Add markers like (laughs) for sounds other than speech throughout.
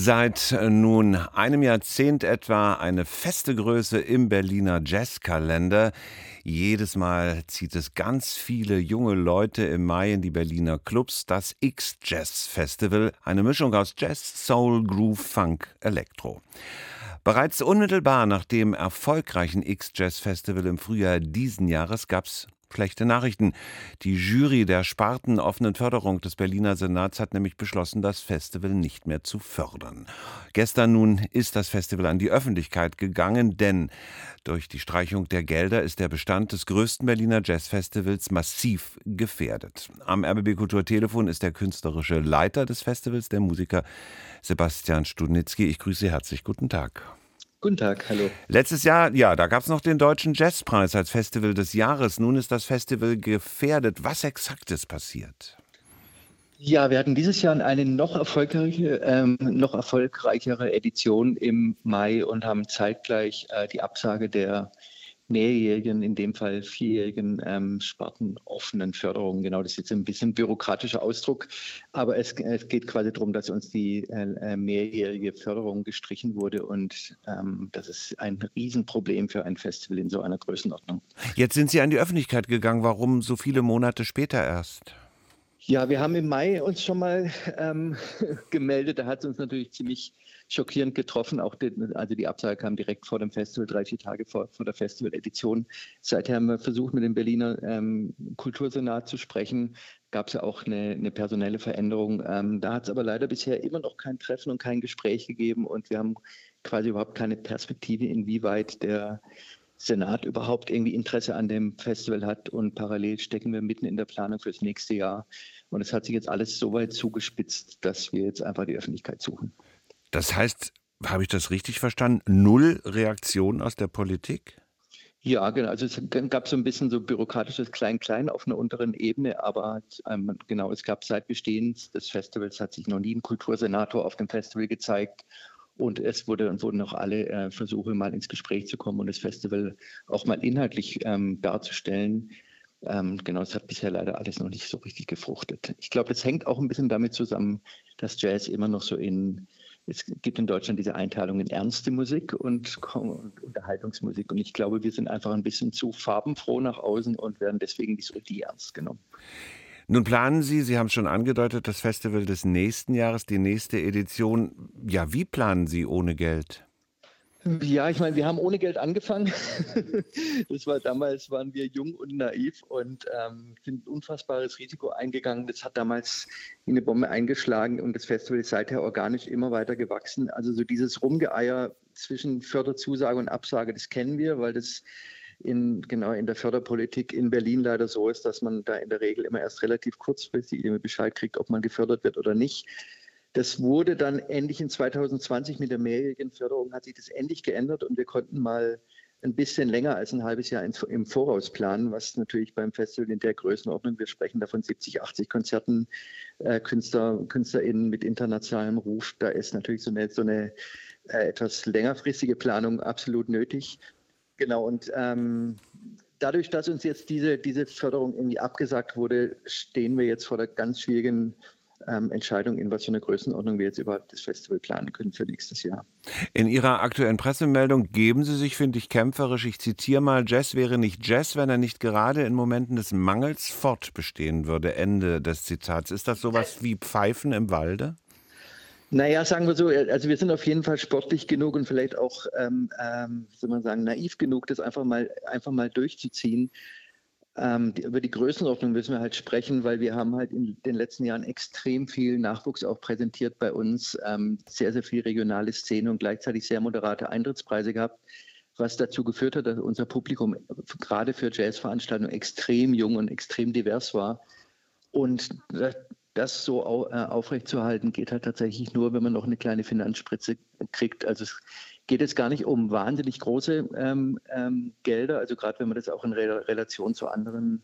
Seit äh, nun einem Jahrzehnt etwa eine feste Größe im Berliner Jazzkalender. Jedes Mal zieht es ganz viele junge Leute im Mai in die Berliner Clubs. Das X-Jazz Festival, eine Mischung aus Jazz, Soul, Groove, Funk, Elektro. Bereits unmittelbar nach dem erfolgreichen X-Jazz Festival im Frühjahr diesen Jahres gab es Schlechte Nachrichten. Die Jury der spartenoffenen Förderung des Berliner Senats hat nämlich beschlossen, das Festival nicht mehr zu fördern. Gestern nun ist das Festival an die Öffentlichkeit gegangen, denn durch die Streichung der Gelder ist der Bestand des größten Berliner Jazzfestivals massiv gefährdet. Am RBB Kulturtelefon ist der künstlerische Leiter des Festivals, der Musiker Sebastian Studnitzki. Ich grüße Sie herzlich. Guten Tag. Guten Tag, hallo. Letztes Jahr, ja, da gab es noch den Deutschen Jazzpreis als Festival des Jahres. Nun ist das Festival gefährdet. Was exakt ist passiert? Ja, wir hatten dieses Jahr eine noch, erfolgreiche, ähm, noch erfolgreichere Edition im Mai und haben zeitgleich äh, die Absage der mehrjährigen, in dem Fall vierjährigen ähm, spartenoffenen Förderung. Genau, das ist jetzt ein bisschen bürokratischer Ausdruck, aber es, es geht quasi darum, dass uns die äh, mehrjährige Förderung gestrichen wurde und ähm, das ist ein Riesenproblem für ein Festival in so einer Größenordnung. Jetzt sind Sie an die Öffentlichkeit gegangen. Warum so viele Monate später erst? Ja, wir haben im Mai uns schon mal ähm, (laughs) gemeldet. Da hat es uns natürlich ziemlich schockierend getroffen. Auch die, also die Absage kam direkt vor dem Festival, drei, vier Tage vor, vor der Festival-Edition. Seither haben wir versucht, mit dem Berliner ähm, Kultursenat zu sprechen. Gab es ja auch eine, eine personelle Veränderung. Ähm, da hat es aber leider bisher immer noch kein Treffen und kein Gespräch gegeben und wir haben quasi überhaupt keine Perspektive, inwieweit der Senat überhaupt irgendwie Interesse an dem Festival hat und parallel stecken wir mitten in der Planung fürs nächste Jahr. Und es hat sich jetzt alles so weit zugespitzt, dass wir jetzt einfach die Öffentlichkeit suchen. Das heißt, habe ich das richtig verstanden? Null Reaktion aus der Politik? Ja, genau. Also es gab so ein bisschen so bürokratisches Klein-Klein auf einer unteren Ebene, aber ähm, genau, es gab seit Bestehen des Festivals hat sich noch nie ein Kultursenator auf dem Festival gezeigt und es wurde, wurden auch alle äh, Versuche, mal ins Gespräch zu kommen und das Festival auch mal inhaltlich ähm, darzustellen. Ähm, genau, es hat bisher leider alles noch nicht so richtig gefruchtet. Ich glaube, das hängt auch ein bisschen damit zusammen, dass Jazz immer noch so in es gibt in Deutschland diese Einteilung in ernste Musik und, Unterhaltungsmusik. Und ich glaube, wir sind einfach ein bisschen zu farbenfroh nach außen und werden deswegen nicht so richtig ernst genommen. Nun planen Sie, Sie haben es schon angedeutet, das Festival des nächsten Jahres, die nächste Edition. Ja, wie planen Sie ohne Geld? Ja, ich meine, wir haben ohne Geld angefangen. (laughs) das war damals, waren wir jung und naiv und ähm, sind ein unfassbares Risiko eingegangen. Das hat damals wie eine Bombe eingeschlagen und das Festival ist seither organisch immer weiter gewachsen. Also so dieses Rumgeeier zwischen Förderzusage und Absage, das kennen wir, weil das in, genau in der Förderpolitik in Berlin leider so ist, dass man da in der Regel immer erst relativ kurzfristig Bescheid kriegt, ob man gefördert wird oder nicht. Das wurde dann endlich in 2020 mit der mehrjährigen Förderung hat sich das endlich geändert und wir konnten mal ein bisschen länger als ein halbes Jahr im Voraus planen, was natürlich beim Festival in der Größenordnung, wir sprechen davon 70, 80 Konzerten, äh, Künstler, KünstlerInnen mit internationalem Ruf, da ist natürlich so eine, so eine äh, etwas längerfristige Planung absolut nötig. Genau, und ähm, dadurch, dass uns jetzt diese, diese Förderung irgendwie abgesagt wurde, stehen wir jetzt vor der ganz schwierigen ähm, Entscheidung, in was für eine Größenordnung wir jetzt überhaupt das Festival planen können für nächstes Jahr. In Ihrer aktuellen Pressemeldung geben Sie sich, finde ich, kämpferisch. Ich zitiere mal: Jazz wäre nicht Jazz, wenn er nicht gerade in Momenten des Mangels fortbestehen würde. Ende des Zitats. Ist das sowas wie Pfeifen im Walde? Naja, sagen wir so, also wir sind auf jeden Fall sportlich genug und vielleicht auch, ähm, ähm, soll man sagen, naiv genug, das einfach mal, einfach mal durchzuziehen. Ähm, die, über die Größenordnung müssen wir halt sprechen, weil wir haben halt in den letzten Jahren extrem viel Nachwuchs auch präsentiert bei uns, ähm, sehr, sehr viel regionale Szene und gleichzeitig sehr moderate Eintrittspreise gehabt, was dazu geführt hat, dass unser Publikum gerade für Jazzveranstaltungen extrem jung und extrem divers war. Und das so äh, aufrechtzuerhalten geht halt tatsächlich nur, wenn man noch eine kleine Finanzspritze kriegt. Also es geht es gar nicht um wahnsinnig große ähm, ähm, Gelder, also gerade wenn man das auch in Re Relation zu anderen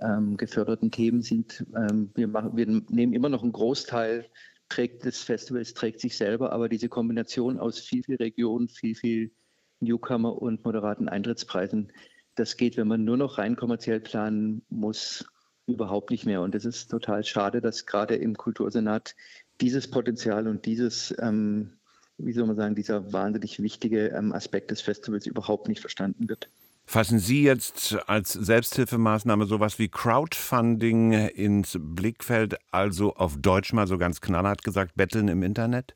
ähm, geförderten Themen sieht. Ähm, wir, machen, wir nehmen immer noch einen Großteil trägt des Festivals trägt sich selber, aber diese Kombination aus viel, viel Region, viel, viel Newcomer und moderaten Eintrittspreisen, das geht, wenn man nur noch rein kommerziell planen muss, überhaupt nicht mehr. Und es ist total schade, dass gerade im Kultursenat dieses Potenzial und dieses, ähm, wie soll man sagen, dieser wahnsinnig wichtige ähm, Aspekt des Festivals überhaupt nicht verstanden wird. Fassen Sie jetzt als Selbsthilfemaßnahme sowas wie Crowdfunding ins Blickfeld, also auf Deutsch mal so ganz knallhart gesagt, Betteln im Internet?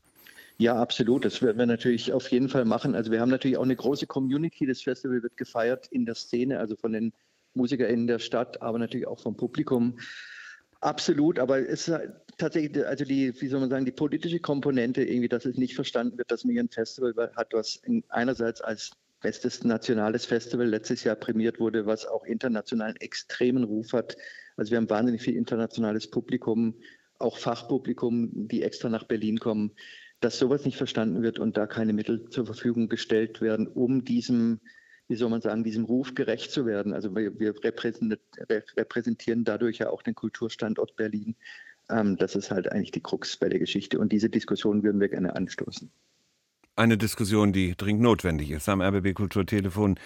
Ja, absolut. Das werden wir natürlich auf jeden Fall machen. Also wir haben natürlich auch eine große Community. Das Festival wird gefeiert in der Szene, also von den MusikerInnen der Stadt, aber natürlich auch vom Publikum. Absolut, aber es ist tatsächlich, also die, wie soll man sagen, die politische Komponente irgendwie, dass es nicht verstanden wird, dass man hier ein Festival hat, was einerseits als bestes nationales Festival letztes Jahr prämiert wurde, was auch international einen extremen Ruf hat. Also wir haben wahnsinnig viel internationales Publikum, auch Fachpublikum, die extra nach Berlin kommen, dass sowas nicht verstanden wird und da keine Mittel zur Verfügung gestellt werden, um diesem, wie soll man sagen, diesem Ruf gerecht zu werden. Also wir, wir repräsentieren dadurch ja auch den Kulturstandort Berlin. Ähm, das ist halt eigentlich die Krux bei der Geschichte und diese Diskussion würden wir gerne anstoßen. Eine Diskussion, die dringend notwendig ist. Am RBB Kulturtelefon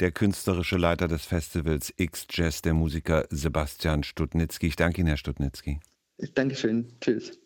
der künstlerische Leiter des Festivals X-Jazz, der Musiker Sebastian Stutnitzki. Ich danke Ihnen, Herr Stutnitzki. Dankeschön. Tschüss.